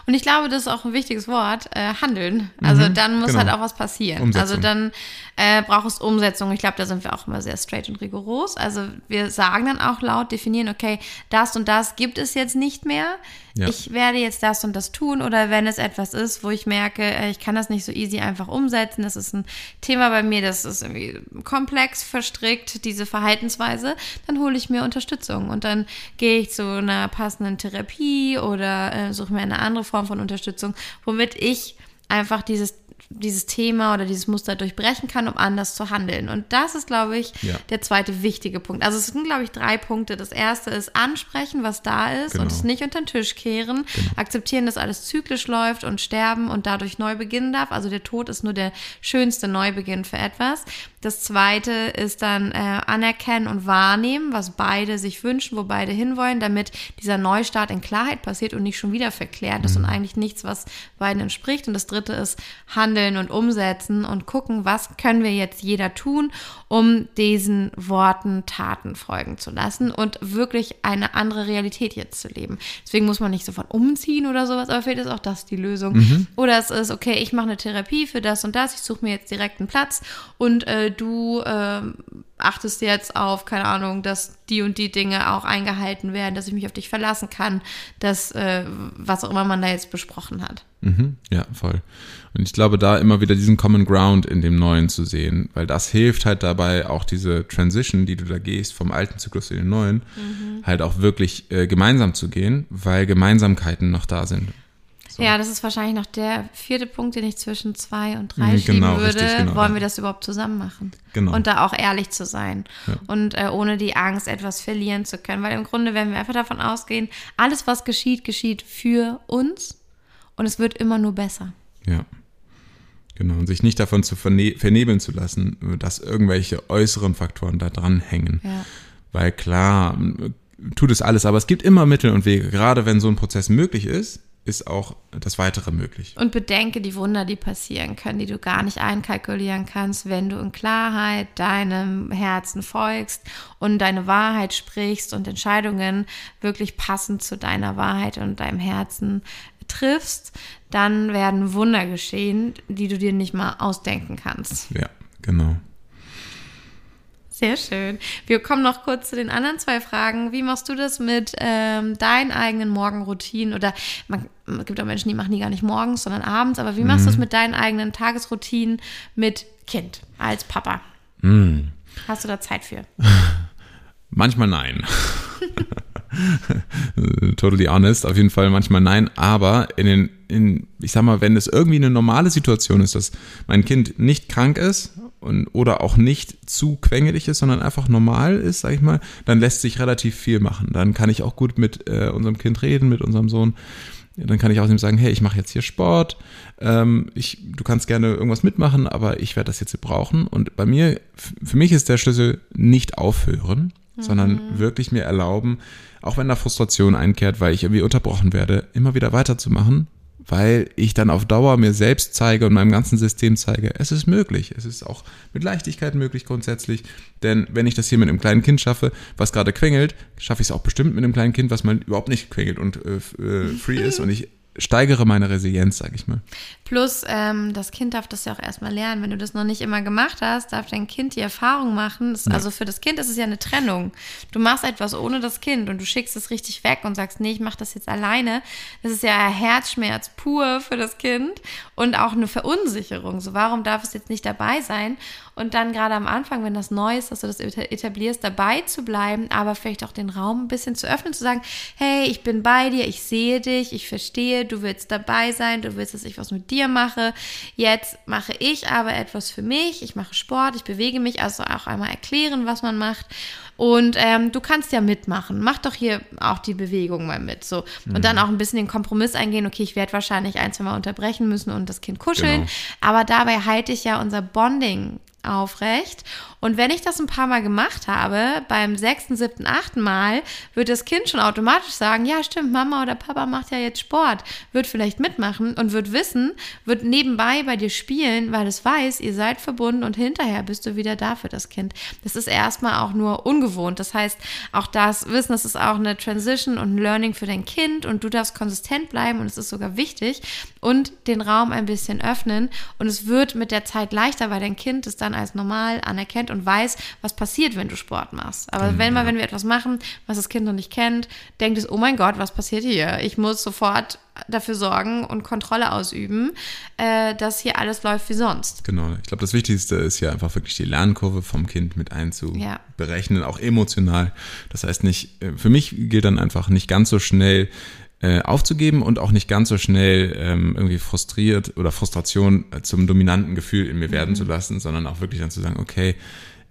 B: Und ich glaube, das ist auch ein wichtiges Wort, äh, handeln. Also
A: Mhm,
B: dann muss
A: genau.
B: halt auch was passieren.
A: Umsetzung.
B: Also dann äh, braucht es Umsetzung. Ich glaube, da sind wir auch immer sehr straight und rigoros. Also wir sagen dann auch laut, definieren, okay, das und das gibt es jetzt nicht mehr.
A: Ja.
B: Ich werde jetzt das und das tun. Oder wenn es etwas ist, wo ich merke, äh, ich kann das nicht so easy einfach umsetzen, das ist ein Thema bei mir, das ist irgendwie komplex verstrickt, diese Verhaltensweise, dann hole ich mir Unterstützung. Und dann gehe ich zu einer passenden Therapie oder äh, suche mir eine andere Form von Unterstützung, womit ich einfach dieses dieses Thema oder dieses Muster durchbrechen kann, um anders zu handeln. Und das ist, glaube ich,
A: Ja.
B: der zweite wichtige Punkt. Also es sind, glaube ich, drei Punkte. Das erste ist ansprechen, was da ist
A: Genau.
B: und es nicht unter den Tisch kehren. Akzeptieren, dass alles zyklisch läuft und sterben und dadurch neu beginnen darf. Also der Tod ist nur der schönste Neubeginn für etwas. Das zweite ist dann äh, anerkennen und wahrnehmen, was beide sich wünschen, wo beide hinwollen, damit dieser Neustart in Klarheit passiert und nicht schon wieder verklärt ist und eigentlich nichts, was beiden entspricht. Und das dritte ist handeln und umsetzen und gucken, was können wir jetzt jeder tun, um diesen Worten Taten folgen zu lassen und wirklich eine andere Realität jetzt zu leben. Deswegen muss man nicht sofort umziehen oder sowas, aber vielleicht ist auch das die Lösung. Oder es ist, okay, ich mache eine Therapie für das und das, ich suche mir jetzt direkt einen Platz und äh, du ähm, achtest jetzt auf, keine Ahnung, dass die und die Dinge auch eingehalten werden, dass ich mich auf dich verlassen kann, dass äh, was auch immer man da jetzt besprochen hat.
A: Mhm, ja, voll. Und ich glaube, da immer wieder diesen Common Ground in dem Neuen zu sehen, weil das hilft halt dabei, auch diese Transition, die du da gehst, vom alten Zyklus in den neuen, halt auch wirklich äh, gemeinsam zu gehen, weil Gemeinsamkeiten noch da sind. So.
B: Ja, das ist wahrscheinlich noch der vierte Punkt, den ich zwischen zwei und drei
A: Mhm,
B: schieben
A: genau,
B: würde.
A: richtig, genau,
B: Wollen
A: ja.
B: wir das überhaupt zusammen machen?
A: Genau.
B: Und da auch ehrlich zu sein. Und äh, ohne die Angst, etwas verlieren zu können. Weil im Grunde, wenn wir einfach davon ausgehen, alles, was geschieht, geschieht für uns und es wird immer nur besser.
A: Ja. Genau. Und sich nicht davon zu verne vernebeln zu lassen, dass irgendwelche äußeren Faktoren da dran hängen.
B: Ja.
A: Weil klar, tut es alles, aber es gibt immer Mittel und Wege. Gerade wenn so ein Prozess möglich ist, ist auch das Weitere möglich.
B: Und bedenke die Wunder, die passieren können, die du gar nicht einkalkulieren kannst, wenn du in Klarheit deinem Herzen folgst und deine Wahrheit sprichst und Entscheidungen wirklich passend zu deiner Wahrheit und deinem Herzen triffst, dann werden Wunder geschehen, die du dir nicht mal ausdenken kannst.
A: Ja, genau.
B: Sehr schön. Wir kommen noch kurz zu den anderen zwei Fragen. Wie machst du das mit ähm, deinen eigenen Morgenroutinen? Oder man, es gibt auch Menschen, die machen die gar nicht morgens, sondern abends. Aber wie machst du das mit deinen eigenen Tagesroutinen mit Kind als Papa? Hast du da Zeit für?
A: Manchmal nein. totally honest, auf jeden Fall manchmal nein, aber in den, in, ich sag mal, wenn es irgendwie eine normale Situation ist, dass mein Kind nicht krank ist und, oder auch nicht zu quengelig ist, sondern einfach normal ist, sag ich mal, dann lässt sich relativ viel machen. Dann kann ich auch gut mit äh, unserem Kind reden, mit unserem Sohn. Dann kann ich auch ihm sagen, hey, ich mache jetzt hier Sport, ähm, ich, du kannst gerne irgendwas mitmachen, aber ich werde das jetzt hier brauchen. Und bei mir, für mich ist der Schlüssel nicht aufhören, sondern wirklich mir erlauben, auch wenn da Frustration einkehrt, weil ich irgendwie unterbrochen werde, immer wieder weiterzumachen, weil ich dann auf Dauer mir selbst zeige und meinem ganzen System zeige, es ist möglich. Es ist auch mit Leichtigkeit möglich grundsätzlich. Denn wenn ich das hier mit einem kleinen Kind schaffe, was gerade quengelt, schaffe ich es auch bestimmt mit einem kleinen Kind, was mal überhaupt nicht quengelt und äh, äh, free ist. Und ich steigere meine Resilienz, sag ich mal.
B: Plus, ähm, das Kind darf das ja auch erstmal lernen. Wenn du das noch nicht immer gemacht hast, darf dein Kind die Erfahrung machen. Das, Also für das Kind ist es ja eine Trennung. Du machst etwas ohne das Kind und du schickst es richtig weg und sagst, nee, ich mache das jetzt alleine. Das ist ja Herzschmerz pur für das Kind und auch eine Verunsicherung. So, warum darf es jetzt nicht dabei sein? Und dann gerade am Anfang, wenn das neu ist, dass du das eta- etablierst, dabei zu bleiben, aber vielleicht auch den Raum ein bisschen zu öffnen, zu sagen, hey, ich bin bei dir, ich sehe dich, ich verstehe, du willst dabei sein, du willst, dass ich was mit dir mache. Jetzt mache ich aber etwas für mich, ich mache Sport, ich bewege mich, also auch einmal erklären, was man macht. Und ähm, du kannst ja mitmachen. Mach doch hier auch die Bewegung mal mit. So. Und dann auch ein bisschen den Kompromiss eingehen, okay, ich werde wahrscheinlich ein, zwei Mal unterbrechen müssen und das Kind kuscheln.
A: Genau.
B: Aber dabei halte ich ja unser Bonding aufrecht. Und wenn ich das ein paar Mal gemacht habe, beim sechsten, siebten, achten Mal, wird das Kind schon automatisch sagen, ja stimmt, Mama oder Papa macht ja jetzt Sport, wird vielleicht mitmachen und wird wissen, wird nebenbei bei dir spielen, weil es weiß, ihr seid verbunden und hinterher bist du wieder da für das Kind. Das ist erstmal auch nur ungewohnt. Das heißt, auch das Wissen, das ist auch eine Transition und ein Learning für dein Kind und du darfst konsistent bleiben und es ist sogar wichtig und den Raum ein bisschen öffnen und es wird mit der Zeit leichter, weil dein Kind es dann als normal anerkennt und weiß, was passiert, wenn du Sport machst. Aber mhm, wenn mal, wenn wir etwas machen, was das Kind noch nicht kennt, denkt es, oh mein Gott, was passiert hier? Ich muss sofort dafür sorgen und Kontrolle ausüben, äh, dass hier alles läuft wie sonst.
A: Genau. Ich glaube, das Wichtigste ist ja einfach wirklich die Lernkurve vom Kind mit einzuberechnen, ja. auch emotional. Das heißt nicht, äh, für mich gilt dann einfach nicht ganz so schnell äh, aufzugeben und auch nicht ganz so schnell ähm, irgendwie frustriert oder Frustration zum dominanten Gefühl in mir werden mhm. zu lassen, sondern auch wirklich dann zu sagen, okay,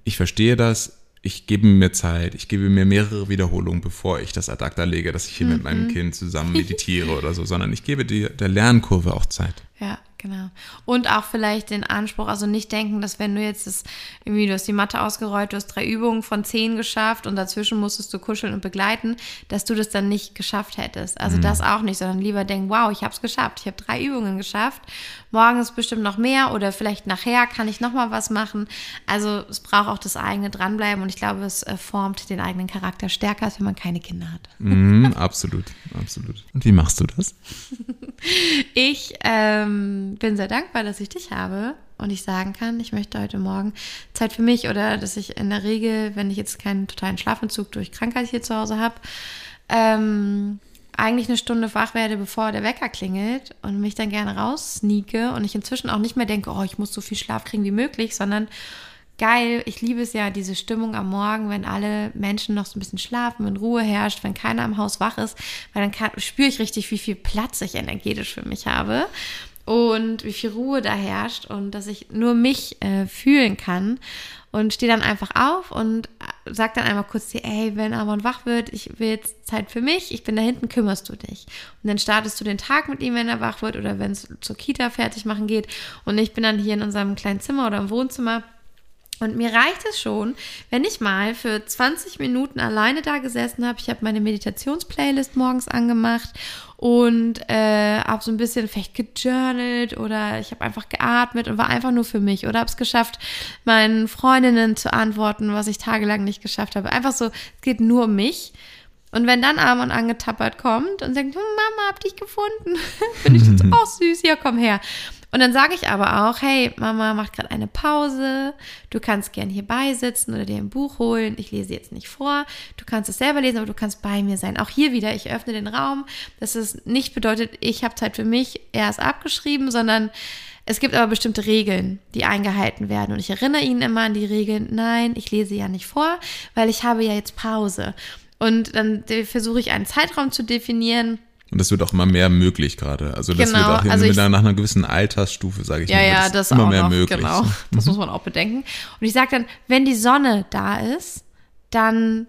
A: ich verstehe das, ich gebe mir Zeit, ich gebe mir mehrere Wiederholungen, bevor ich das ad acta lege, dass ich hier mhm. mit meinem mhm. Kind zusammen meditiere oder so, sondern ich gebe die, der Lernkurve auch Zeit.
B: Ja, Genau. Und auch vielleicht den Anspruch, also nicht denken, dass wenn du jetzt das, irgendwie, du hast die Matte ausgerollt, du hast drei Übungen von zehn geschafft und dazwischen musstest du kuscheln und begleiten, dass du das dann nicht geschafft hättest. Also mhm. das auch nicht, sondern lieber denken, wow, ich habe es geschafft, ich habe drei Übungen geschafft, morgen ist bestimmt noch mehr oder vielleicht nachher kann ich nochmal was machen. Also es braucht auch das eigene Dranbleiben und ich glaube, es äh, formt den eigenen Charakter stärker, als wenn man keine Kinder hat.
A: Mhm, absolut, absolut. Und wie machst du das?
B: ich ähm, bin sehr dankbar, dass ich dich habe und ich sagen kann, ich möchte heute Morgen Zeit für mich oder dass ich in der Regel, wenn ich jetzt keinen totalen Schlafentzug durch Krankheit hier zu Hause habe, ähm, eigentlich eine Stunde wach werde, bevor der Wecker klingelt und mich dann gerne raussneake und ich inzwischen auch nicht mehr denke, oh, ich muss so viel Schlaf kriegen wie möglich, sondern geil. Ich liebe es ja, diese Stimmung am Morgen, wenn alle Menschen noch so ein bisschen schlafen, wenn Ruhe herrscht, wenn keiner im Haus wach ist, weil dann kann, spüre ich richtig, wie viel Platz ich energetisch für mich habe und wie viel Ruhe da herrscht und dass ich nur mich äh, fühlen kann und stehe dann einfach auf und äh, sag dann einmal kurz dir, ey, wenn Amon wach wird, ich will jetzt Zeit für mich, ich bin da hinten, kümmerst du dich. Und dann startest du den Tag mit ihm, wenn er wach wird oder wenn es zur Kita fertig machen geht und ich bin dann hier in unserem kleinen Zimmer oder im Wohnzimmer und mir reicht es schon, wenn ich mal für 20 Minuten alleine da gesessen habe. Ich habe meine Meditationsplaylist morgens angemacht und äh, habe so ein bisschen vielleicht gejournalt oder ich habe einfach geatmet und war einfach nur für mich oder habe es geschafft, meinen Freundinnen zu antworten, was ich tagelang nicht geschafft habe. Einfach so, es geht nur um mich. Und wenn dann Amon angetappert kommt und sagt, hm, Mama, hab dich gefunden, finde ich jetzt auch süß, ja, komm her. Und dann sage ich aber auch, hey, Mama macht gerade eine Pause, du kannst gern hier beisitzen oder dir ein Buch holen. Ich lese jetzt nicht vor, du kannst es selber lesen, aber du kannst bei mir sein. Auch hier wieder, ich öffne den Raum, dass es nicht bedeutet, ich habe Zeit für mich, er ist abgeschrieben, sondern es gibt aber bestimmte Regeln, die eingehalten werden. Und ich erinnere ihn immer an die Regeln, nein, ich lese ja nicht vor, weil ich habe ja jetzt Pause. Und dann versuche ich einen Zeitraum zu definieren,
A: und das wird auch immer mehr möglich gerade. Also das genau, wird auch also ich, nach einer gewissen Altersstufe, sage ich
B: ja, mal, ja, das immer mehr noch, möglich. Genau, das muss man auch bedenken. Und ich sage dann, wenn die Sonne da ist, dann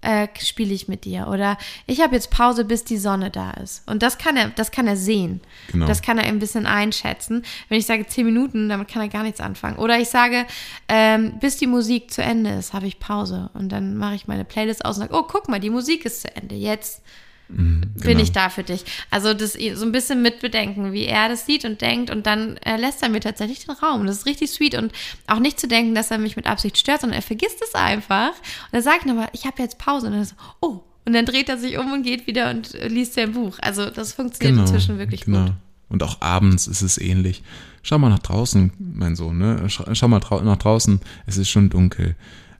B: äh, spiele ich mit dir. Oder ich habe jetzt Pause, bis die Sonne da ist. Und das kann er, das kann er sehen. Genau. Das kann er ein bisschen einschätzen. Wenn ich sage zehn Minuten, damit kann er gar nichts anfangen. Oder ich sage, ähm, bis die Musik zu Ende ist, habe ich Pause. Und dann mache ich meine Playlist aus und sage, oh, guck mal, die Musik ist zu Ende. Jetzt Mhm, genau. bin ich da für dich. Also das so ein bisschen mitbedenken, wie er das sieht und denkt und dann äh, lässt er mir tatsächlich den Raum. Das ist richtig sweet und auch nicht zu denken, dass er mich mit Absicht stört, sondern er vergisst es einfach. Und dann sagt er nochmal, ich habe jetzt Pause und dann so, oh. Und dann dreht er sich um und geht wieder und liest sein Buch. Also das funktioniert genau, inzwischen wirklich genau. gut.
A: Und auch abends ist es ähnlich. Schau mal nach draußen, mein Sohn, ne? Schau, schau mal nach draußen, es ist schon dunkel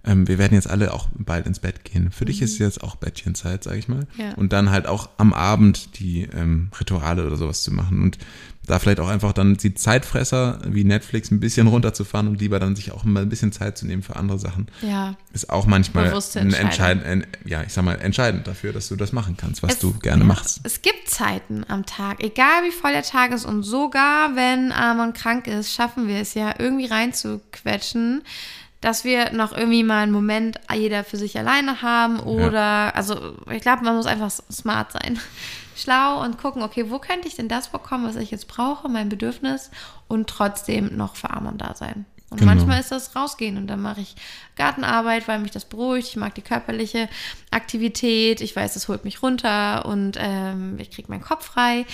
A: ähm, wir werden jetzt alle auch bald ins Bett gehen. Für mhm. dich ist jetzt auch Bettchenzeit, sag ich mal. Ja. Und dann halt auch am Abend die ähm, Rituale oder sowas zu machen. Und da vielleicht auch einfach dann die Zeitfresser wie Netflix ein bisschen runterzufahren und lieber dann sich auch mal ein bisschen Zeit zu nehmen für andere Sachen. Ja. Ist auch manchmal ein entscheidend, ein, ja, ich sag mal, entscheidend dafür, dass du das machen kannst, was es, du gerne ja, machst.
B: Es gibt Zeiten am Tag, egal wie voll der Tag ist und sogar wenn Amon krank ist, schaffen wir es ja irgendwie reinzuquetschen dass wir noch irgendwie mal einen Moment jeder für sich alleine haben oder, ja. also ich glaube, man muss einfach smart sein, schlau und gucken, okay, wo könnte ich denn das bekommen, was ich jetzt brauche, mein Bedürfnis und trotzdem noch für Armand da sein. Und
A: Genau.
B: manchmal ist das rausgehen und dann mache ich Gartenarbeit, weil mich das beruhigt. Ich mag die körperliche Aktivität. Ich weiß, das holt mich runter und ähm, ich kriege meinen Kopf frei.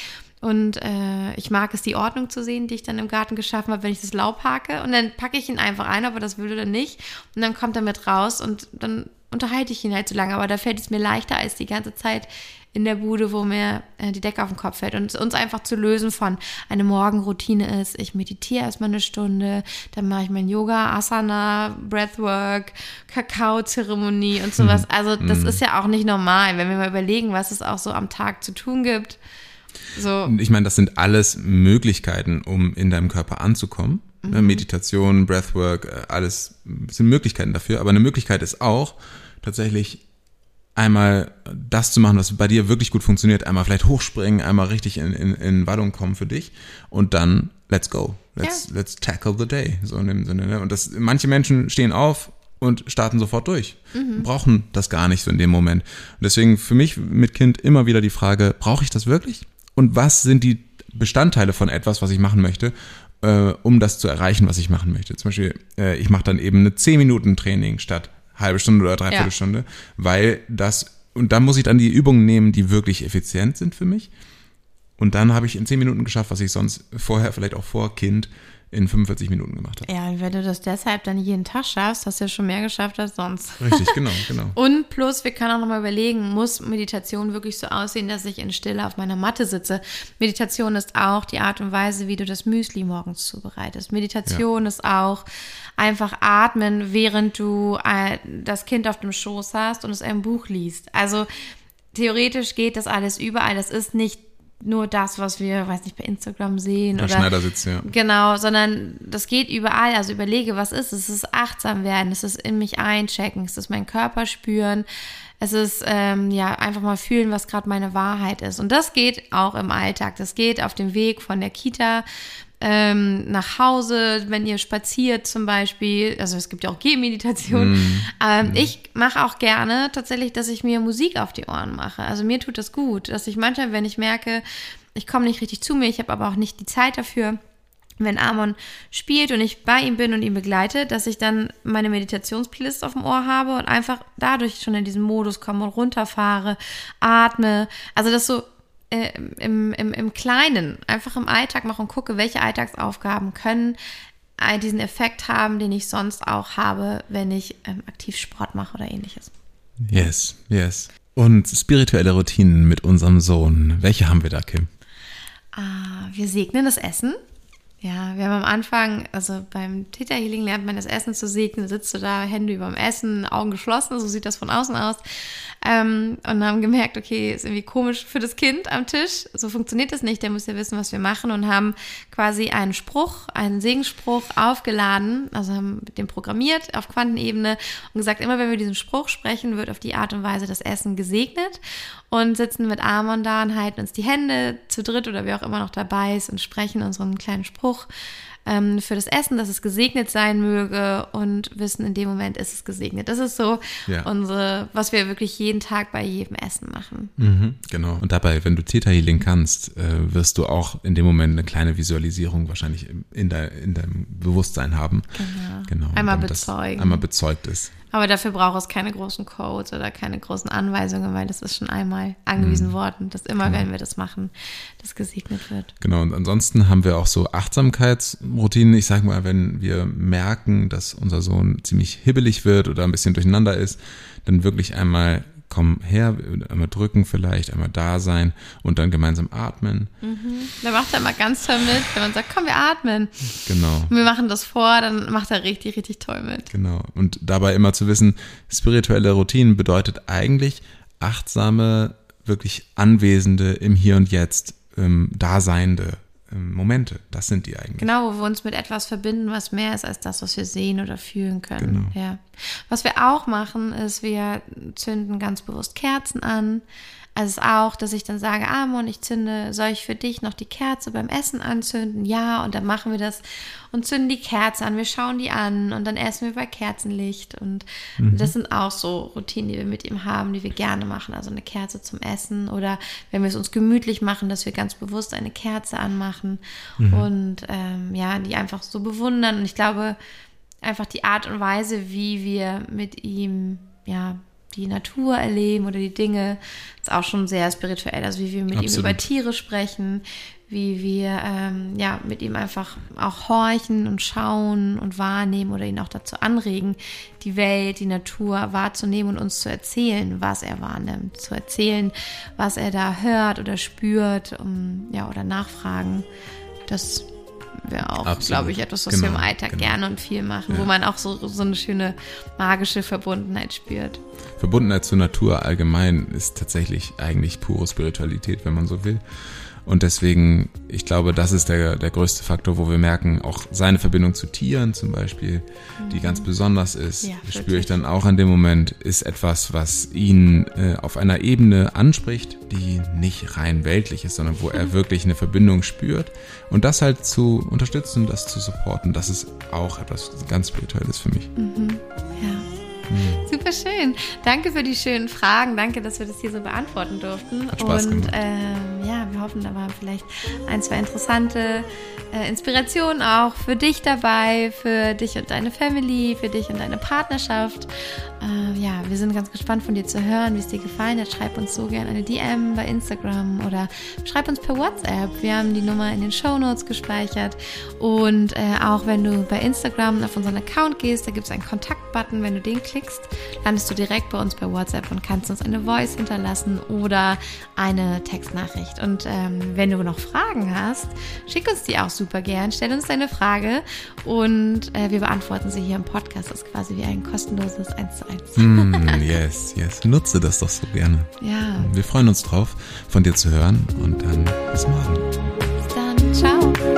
B: Und äh, ich mag es, die Ordnung zu sehen, die ich dann im Garten geschaffen habe, wenn ich das Laub hake. Und dann packe ich ihn einfach ein, ob er das will oder nicht. Und dann kommt er mit raus und dann unterhalte ich ihn halt so lange. Aber da fällt es mir leichter als die ganze Zeit in der Bude, wo mir äh, die Decke auf den Kopf fällt. Und uns einfach zu lösen von eine Morgenroutine ist, ich meditiere erstmal eine Stunde, dann mache ich mein Yoga, Asana, Breathwork, Kakao-Zeremonie und sowas. Also das ist ja auch nicht normal, wenn wir mal überlegen, was es auch so am Tag zu tun gibt. So,
A: Ich meine, das sind alles Möglichkeiten, um in deinem Körper anzukommen. Ne, Meditation, Breathwork, äh, alles sind Möglichkeiten dafür. Aber eine Möglichkeit ist auch, tatsächlich einmal das zu machen, was bei dir wirklich gut funktioniert. Einmal vielleicht hochspringen, einmal richtig in, in, in Wallung kommen für dich. Und dann, let's go. Let's, let's tackle the day. So in dem Sinne. Ne? Und das, manche Menschen stehen auf und starten sofort durch. Brauchen das gar nicht so in dem Moment. Und deswegen für mich mit Kind immer wieder die Frage, brauche ich das wirklich? Und was sind die Bestandteile von etwas, was ich machen möchte, äh, um das zu erreichen, was ich machen möchte? Zum Beispiel, äh, ich mache dann eben eine 10 Minuten Training statt halbe Stunde oder dreiviertel
B: Ja.
A: Stunde, weil das, und dann muss ich dann die Übungen nehmen, die wirklich effizient sind für mich. Und dann habe ich in 10 Minuten geschafft, was ich sonst vorher, vielleicht auch vor Kind, in 45 Minuten gemacht habe.
B: ja, und wenn du das deshalb dann jeden Tag schaffst, hast du ja schon mehr geschafft als sonst.
A: Richtig, genau, genau.
B: Und plus, wir können auch nochmal überlegen, muss Meditation wirklich so aussehen, dass ich in Stille auf meiner Matte sitze? Meditation ist auch die Art und Weise, wie du das Müsli morgens zubereitest. Meditation ist auch einfach atmen, während du äh, das Kind auf dem Schoß hast und es ein Buch liest. Also theoretisch geht das alles überall. Das ist nicht nur das, was wir, weiß nicht, bei Instagram sehen
A: Der
B: oder
A: Schneidersitz, ja.
B: Genau, sondern das geht überall. Also überlege, was ist es? Es ist achtsam werden, es ist in mich einchecken, es ist mein Körper spüren, es ist ähm, ja einfach mal fühlen, was gerade meine Wahrheit ist. Und das geht auch im Alltag. Das geht auf dem Weg von der Kita ähm, nach Hause, wenn ihr spaziert zum Beispiel. Also es gibt ja auch Gehmeditation. Ähm, Ich mache auch gerne tatsächlich, dass ich mir Musik auf die Ohren mache. Also mir tut das gut, dass ich manchmal, wenn ich merke, ich komme nicht richtig zu mir, ich habe aber auch nicht die Zeit dafür, wenn Amon spielt und ich bei ihm bin und ihn begleite, dass ich dann meine Meditationsplaylist auf dem Ohr habe und einfach dadurch schon in diesen Modus komme und runterfahre, atme. Also das so äh, im, im, im Kleinen, einfach im Alltag mache und gucke, welche Alltagsaufgaben können äh, diesen Effekt haben, den ich sonst auch habe, wenn ich ähm, aktiv Sport mache oder ähnliches.
A: Yes, yes. Und spirituelle Routinen mit unserem Sohn. Welche haben wir da, Kim?
B: Ah, wir segnen das Essen. Ja, wir haben am Anfang, also beim Theta Healing lernt man das Essen zu segnen, sitzt du da, Hände überm Essen, Augen geschlossen, so sieht das von außen aus. Ähm, und haben gemerkt, okay, ist irgendwie komisch für das Kind am Tisch. So funktioniert das nicht, der muss ja wissen, was wir machen und haben quasi einen Spruch, einen Segensspruch aufgeladen, also haben den programmiert auf Quantenebene und gesagt, immer wenn wir diesen Spruch sprechen, wird auf die Art und Weise das Essen gesegnet und sitzen mit Amon da und halten uns die Hände zu dritt oder wer auch immer noch dabei ist und sprechen unseren kleinen Spruch ähm, für das Essen, dass es gesegnet sein möge und wissen, in dem Moment ist es gesegnet. Das ist so
A: Ja.
B: unsere, was wir wirklich jeden Tag bei jedem Essen machen.
A: Mhm, genau. Und dabei, wenn du Theta Healing kannst, äh, wirst du auch in dem Moment eine kleine Visualisierung wahrscheinlich in, de, in deinem Bewusstsein haben.
B: Genau.
A: Genau.
B: Einmal bezeugen.
A: Einmal bezeugt ist.
B: Aber dafür braucht es keine großen Codes oder keine großen Anweisungen, weil das ist schon einmal angewiesen worden, dass immer, wenn wir das machen, das gesegnet wird.
A: Genau, und ansonsten haben wir auch so Achtsamkeitsroutinen. Ich sag mal, wenn wir merken, dass unser Sohn ziemlich hibbelig wird oder ein bisschen durcheinander ist, dann wirklich einmal komm her, einmal drücken vielleicht, einmal da sein und dann gemeinsam atmen.
B: Da macht er immer ganz toll mit, wenn man sagt, komm, wir atmen.
A: Genau.
B: Und wir machen das vor, dann macht er richtig, richtig toll mit.
A: Genau. Und dabei immer zu wissen, spirituelle Routinen bedeutet eigentlich achtsame, wirklich anwesende, im Hier und Jetzt, ähm, daseinende Momente. Das sind die eigentlich.
B: Genau, wo wir uns mit etwas verbinden, was mehr ist als das, was wir sehen oder fühlen können. Ja. Was wir auch machen, ist, wir zünden ganz bewusst Kerzen an. Also es ist auch, dass ich dann sage, Amon, ich zünde, soll ich für dich noch die Kerze beim Essen anzünden? Ja, und dann machen wir das und zünden die Kerze an. Wir schauen die an und dann essen wir bei Kerzenlicht. Und das sind auch so Routinen, die wir mit ihm haben, die wir gerne machen. Also eine Kerze zum Essen oder wenn wir es uns gemütlich machen, dass wir ganz bewusst eine Kerze anmachen und ähm, ja, die einfach so bewundern. Und ich glaube, einfach die Art und Weise, wie wir mit ihm, ja, die Natur erleben oder die Dinge, ist auch schon sehr spirituell. Also wie wir mit Absolut. ihm über Tiere sprechen, wie wir ähm, ja mit ihm einfach auch horchen und schauen und wahrnehmen oder ihn auch dazu anregen, die Welt, die Natur wahrzunehmen und uns zu erzählen, was er wahrnimmt, zu erzählen, was er da hört oder spürt, um ja oder nachfragen. Das wäre auch, glaube ich, etwas, was genau, wir im Alltag genau. gerne und viel machen, ja. wo man auch so, so eine schöne magische Verbundenheit spürt.
A: Verbundenheit zur Natur allgemein ist tatsächlich eigentlich pure Spiritualität, wenn man so will. Und deswegen, ich glaube, das ist der, der größte Faktor, wo wir merken, auch seine Verbindung zu Tieren zum Beispiel, mhm. die ganz besonders ist, ja, spüre ich dann auch an dem Moment, ist etwas, was ihn äh, auf einer Ebene anspricht, die nicht rein weltlich ist, sondern wo er mhm. wirklich eine Verbindung spürt. Und das halt zu unterstützen, das zu supporten, das ist auch etwas ganz Spirituelles für mich.
B: Mhm. Ja. Mhm. Super schön. Danke für die schönen Fragen. Danke, dass wir das hier so beantworten durften.
A: Hat Spaß
B: Und ähm, ja, wir hoffen, da waren vielleicht ein, zwei interessante äh, Inspirationen auch für dich dabei, für dich und deine Family, für dich und deine Partnerschaft. Äh, ja, wir sind ganz gespannt von dir zu hören, wie es dir gefallen hat. Schreib uns so gerne eine DM bei Instagram oder schreib uns per WhatsApp. Wir haben die Nummer in den Show Notes gespeichert. Und äh, auch wenn du bei Instagram auf unseren Account gehst, da gibt es einen Kontaktbutton. Wenn du den klickst, landest du direkt bei uns bei WhatsApp und kannst uns eine Voice hinterlassen oder eine Textnachricht. Und ähm, wenn du noch Fragen hast, schick uns die auch super gern. Stell uns deine Frage und äh, wir beantworten sie hier im Podcast. Das ist quasi wie ein kostenloses 1 zu 1.
A: Mm, yes, yes. Nutze das doch so gerne.
B: Ja.
A: Wir freuen uns drauf, von dir zu hören und dann bis morgen.
B: Bis dann. Ciao.